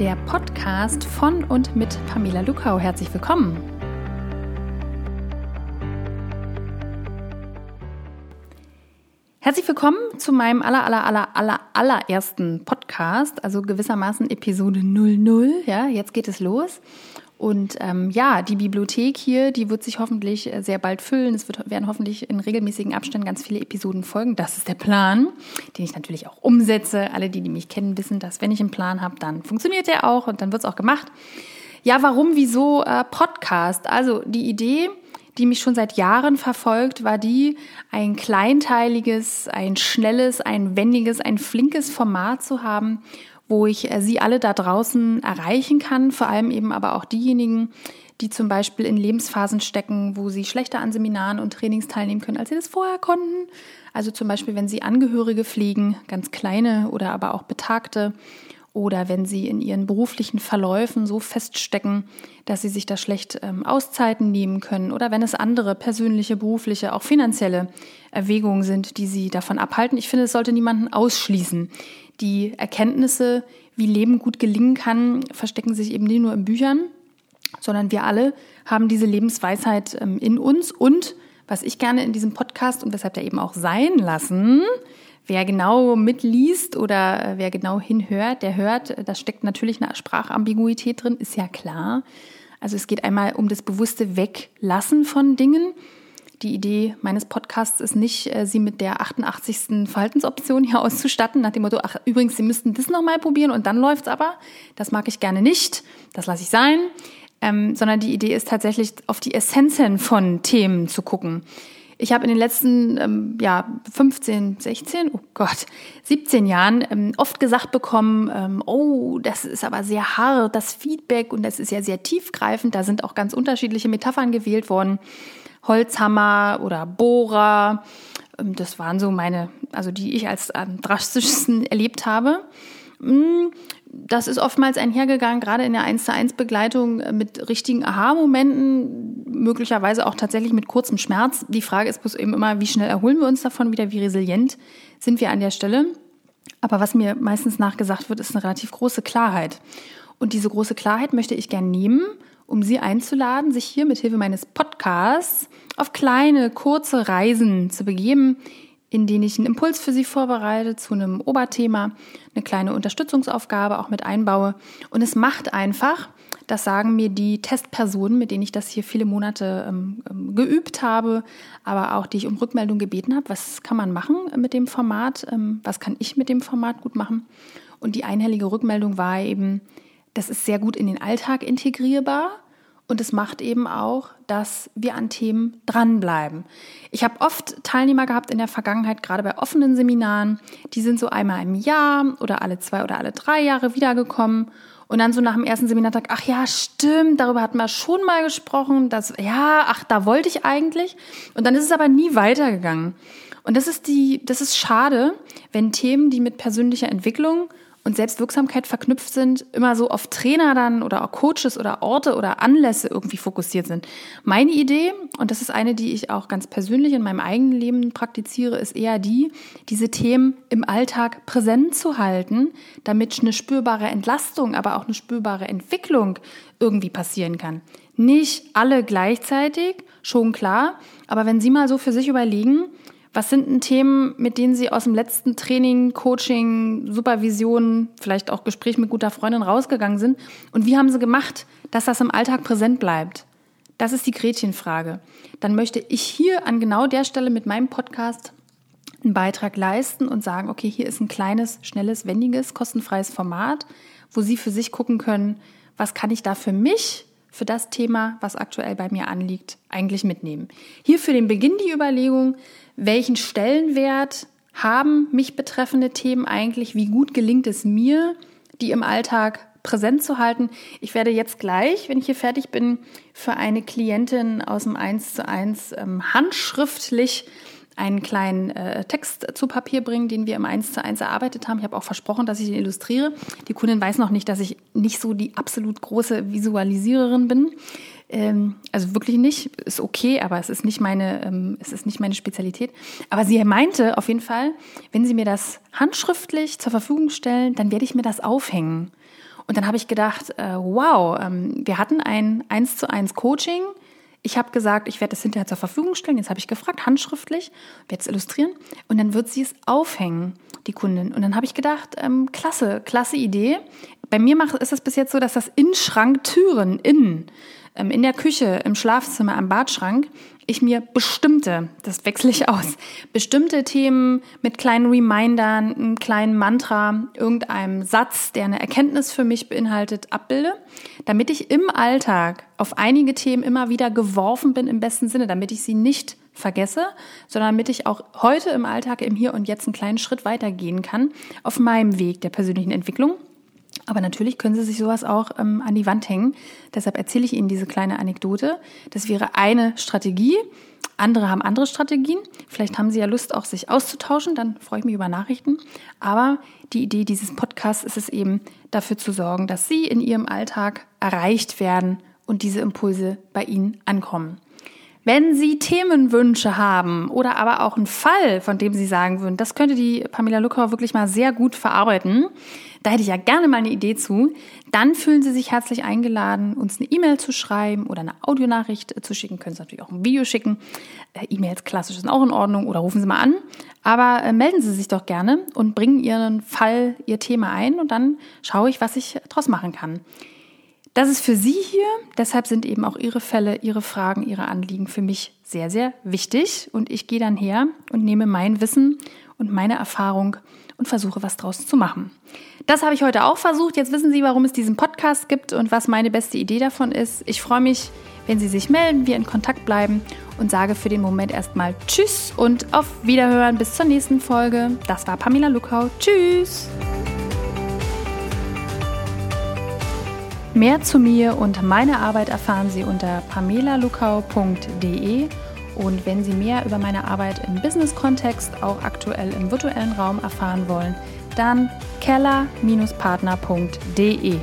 der Podcast von und mit Pamela Lukau. Herzlich willkommen. Herzlich willkommen zu meinem aller, aller, aller, aller, allerersten Podcast, also gewissermaßen Episode 00. Ja, jetzt geht es los. Und ähm, ja, die Bibliothek hier, die wird sich hoffentlich äh, sehr bald füllen. Es wird, werden hoffentlich in regelmäßigen Abständen ganz viele Episoden folgen. Das ist der Plan, den ich natürlich auch umsetze. Alle, die, die mich kennen, wissen, dass wenn ich einen Plan habe, dann funktioniert der auch und dann wird es auch gemacht. Ja, warum, wieso äh, Podcast? Also die Idee, die mich schon seit Jahren verfolgt, war die, ein kleinteiliges, ein schnelles, ein wendiges, ein flinkes Format zu haben, wo ich äh, Sie alle da draußen erreichen kann, vor allem eben aber auch diejenigen, die zum Beispiel in Lebensphasen stecken, wo sie schlechter an Seminaren und Trainings teilnehmen können, als sie das vorher konnten. Also zum Beispiel, wenn sie Angehörige pflegen, ganz kleine oder aber auch Betagte, oder wenn sie in ihren beruflichen Verläufen so feststecken, dass sie sich da schlecht ähm, Auszeiten nehmen können, oder wenn es andere persönliche, berufliche, auch finanzielle Erwägungen sind, die sie davon abhalten. Ich finde, es sollte niemanden ausschließen. Die Erkenntnisse, wie Leben gut gelingen kann, verstecken sich eben nicht nur in Büchern, sondern wir alle haben diese Lebensweisheit ähm, in uns. Und was ich gerne in diesem Podcast und weshalb der eben auch sein lassen, wer genau mitliest oder äh, wer genau hinhört, der hört, da steckt natürlich eine Sprachambiguität drin, ist ja klar. Also es geht einmal um das bewusste Weglassen von Dingen die Idee meines Podcasts ist nicht, äh, Sie mit der 88. Verhaltensoption hier auszustatten, nach dem Motto, ach übrigens, Sie müssten das nochmal probieren und dann läuft's aber. Das mag ich gerne nicht, das lasse ich sein. Ähm, sondern die Idee ist tatsächlich, auf die Essenzen von Themen zu gucken. Ich habe in den letzten ähm, ja, 15, 16, oh Gott, 17 Jahren ähm, oft gesagt bekommen, ähm, oh, das ist aber sehr hart, das Feedback und das ist ja sehr tiefgreifend. Da sind auch ganz unterschiedliche Metaphern gewählt worden. Holzhammer oder Bohrer. Ähm, das waren so meine, also die ich als am drastischsten erlebt habe. Das ist oftmals einhergegangen, gerade in der 1 zu 1 Begleitung äh, mit richtigen Aha-Momenten, möglicherweise auch tatsächlich mit kurzem Schmerz. Die Frage ist bloß eben immer, wie schnell erholen wir uns davon wieder, wie resilient sind wir an der Stelle. Aber was mir meistens nachgesagt wird, ist eine relativ große Klarheit. Und diese große Klarheit möchte ich gern nehmen um Sie einzuladen, sich hier mit Hilfe meines Podcasts auf kleine, kurze Reisen zu begeben, in denen ich einen Impuls für Sie vorbereite zu einem Oberthema, eine kleine Unterstützungsaufgabe auch mit einbaue. Und es macht einfach, das sagen mir die Testpersonen, mit denen ich das hier viele Monate ähm, ähm geübt habe, aber auch die ich um Rückmeldung gebeten habe. Was kann man machen mit dem Format? Ähm, was kann ich mit dem Format gut machen? Und die einhellige Rückmeldung war eben, das ist sehr gut in den Alltag integrierbar. Und es macht eben auch, dass wir an Themen dranbleiben. Ich habe oft Teilnehmer gehabt in der Vergangenheit, gerade bei offenen Seminaren, die sind so einmal im Jahr oder alle zwei oder alle drei Jahre wiedergekommen und dann so nach dem ersten Seminartag, ach ja, stimmt, darüber hatten wir schon mal gesprochen, das, ja, ach, da wollte ich eigentlich. Und dann ist es aber nie weitergegangen. Und das ist die, das ist schade, wenn Themen, die mit persönlicher Entwicklung und Selbstwirksamkeit verknüpft sind, immer so auf Trainer dann oder auch Coaches oder Orte oder Anlässe irgendwie fokussiert sind. Meine Idee, und das ist eine, die ich auch ganz persönlich in meinem eigenen Leben praktiziere, ist eher die, diese Themen im Alltag präsent zu halten, damit eine spürbare Entlastung, aber auch eine spürbare Entwicklung irgendwie passieren kann. Nicht alle gleichzeitig, schon klar, aber wenn Sie mal so für sich überlegen, was sind denn Themen, mit denen Sie aus dem letzten Training, Coaching, Supervision, vielleicht auch Gespräch mit guter Freundin rausgegangen sind? Und wie haben Sie gemacht, dass das im Alltag präsent bleibt? Das ist die Gretchenfrage. Dann möchte ich hier an genau der Stelle mit meinem Podcast einen Beitrag leisten und sagen, okay, hier ist ein kleines, schnelles, wendiges, kostenfreies Format, wo Sie für sich gucken können, was kann ich da für mich, für das Thema, was aktuell bei mir anliegt, eigentlich mitnehmen. Hier für den Beginn die Überlegung, welchen Stellenwert haben mich betreffende Themen eigentlich? Wie gut gelingt es mir, die im Alltag präsent zu halten? Ich werde jetzt gleich, wenn ich hier fertig bin, für eine Klientin aus dem 1 zu 1 ähm, handschriftlich einen kleinen äh, Text zu Papier bringen, den wir im 1 zu 1 erarbeitet haben. Ich habe auch versprochen, dass ich ihn illustriere. Die Kundin weiß noch nicht, dass ich nicht so die absolut große Visualisiererin bin. Ähm, also wirklich nicht, ist okay, aber es ist nicht meine, ähm, es ist nicht meine Spezialität. Aber sie meinte auf jeden Fall, wenn Sie mir das handschriftlich zur Verfügung stellen, dann werde ich mir das aufhängen. Und dann habe ich gedacht, äh, wow, ähm, wir hatten ein 1 zu 1 Coaching. Ich habe gesagt, ich werde das hinterher zur Verfügung stellen. Jetzt habe ich gefragt, handschriftlich, werde es illustrieren. Und dann wird sie es aufhängen, die Kundin. Und dann habe ich gedacht, ähm, klasse, klasse Idee. Bei mir ist es bis jetzt so, dass das in Schranktüren, innen, in der Küche, im Schlafzimmer, am Badschrank, ich mir bestimmte, das wechsle ich aus, bestimmte Themen mit kleinen Remindern, einem kleinen Mantra, irgendeinem Satz, der eine Erkenntnis für mich beinhaltet, abbilde, damit ich im Alltag auf einige Themen immer wieder geworfen bin im besten Sinne, damit ich sie nicht vergesse, sondern damit ich auch heute im Alltag im Hier und Jetzt einen kleinen Schritt weitergehen kann auf meinem Weg der persönlichen Entwicklung aber natürlich können Sie sich sowas auch ähm, an die Wand hängen. Deshalb erzähle ich Ihnen diese kleine Anekdote. Das wäre eine Strategie. Andere haben andere Strategien. Vielleicht haben Sie ja Lust, auch sich auszutauschen. Dann freue ich mich über Nachrichten. Aber die Idee dieses Podcasts ist es eben, dafür zu sorgen, dass Sie in Ihrem Alltag erreicht werden und diese Impulse bei Ihnen ankommen. Wenn Sie Themenwünsche haben oder aber auch einen Fall, von dem Sie sagen würden, das könnte die Pamela Luckau wirklich mal sehr gut verarbeiten, da hätte ich ja gerne mal eine Idee zu, dann fühlen Sie sich herzlich eingeladen, uns eine E-Mail zu schreiben oder eine Audionachricht zu schicken. Können Sie natürlich auch ein Video schicken. Äh, E-Mails klassisch sind auch in Ordnung oder rufen Sie mal an. Aber äh, melden Sie sich doch gerne und bringen Ihren Fall, Ihr Thema ein und dann schaue ich, was ich daraus machen kann. Das ist für Sie hier, deshalb sind eben auch Ihre Fälle, Ihre Fragen, Ihre Anliegen für mich sehr, sehr wichtig. Und ich gehe dann her und nehme mein Wissen und meine Erfahrung und versuche, was draus zu machen. Das habe ich heute auch versucht. Jetzt wissen Sie, warum es diesen Podcast gibt und was meine beste Idee davon ist. Ich freue mich, wenn Sie sich melden, wir in Kontakt bleiben und sage für den Moment erstmal Tschüss und auf Wiederhören bis zur nächsten Folge. Das war Pamela Lukau. Tschüss! Mehr zu mir und meiner Arbeit erfahren Sie unter pamelalukau.de. Und wenn Sie mehr über meine Arbeit im Business-Kontext, auch aktuell im virtuellen Raum erfahren wollen, dann keller-partner.de.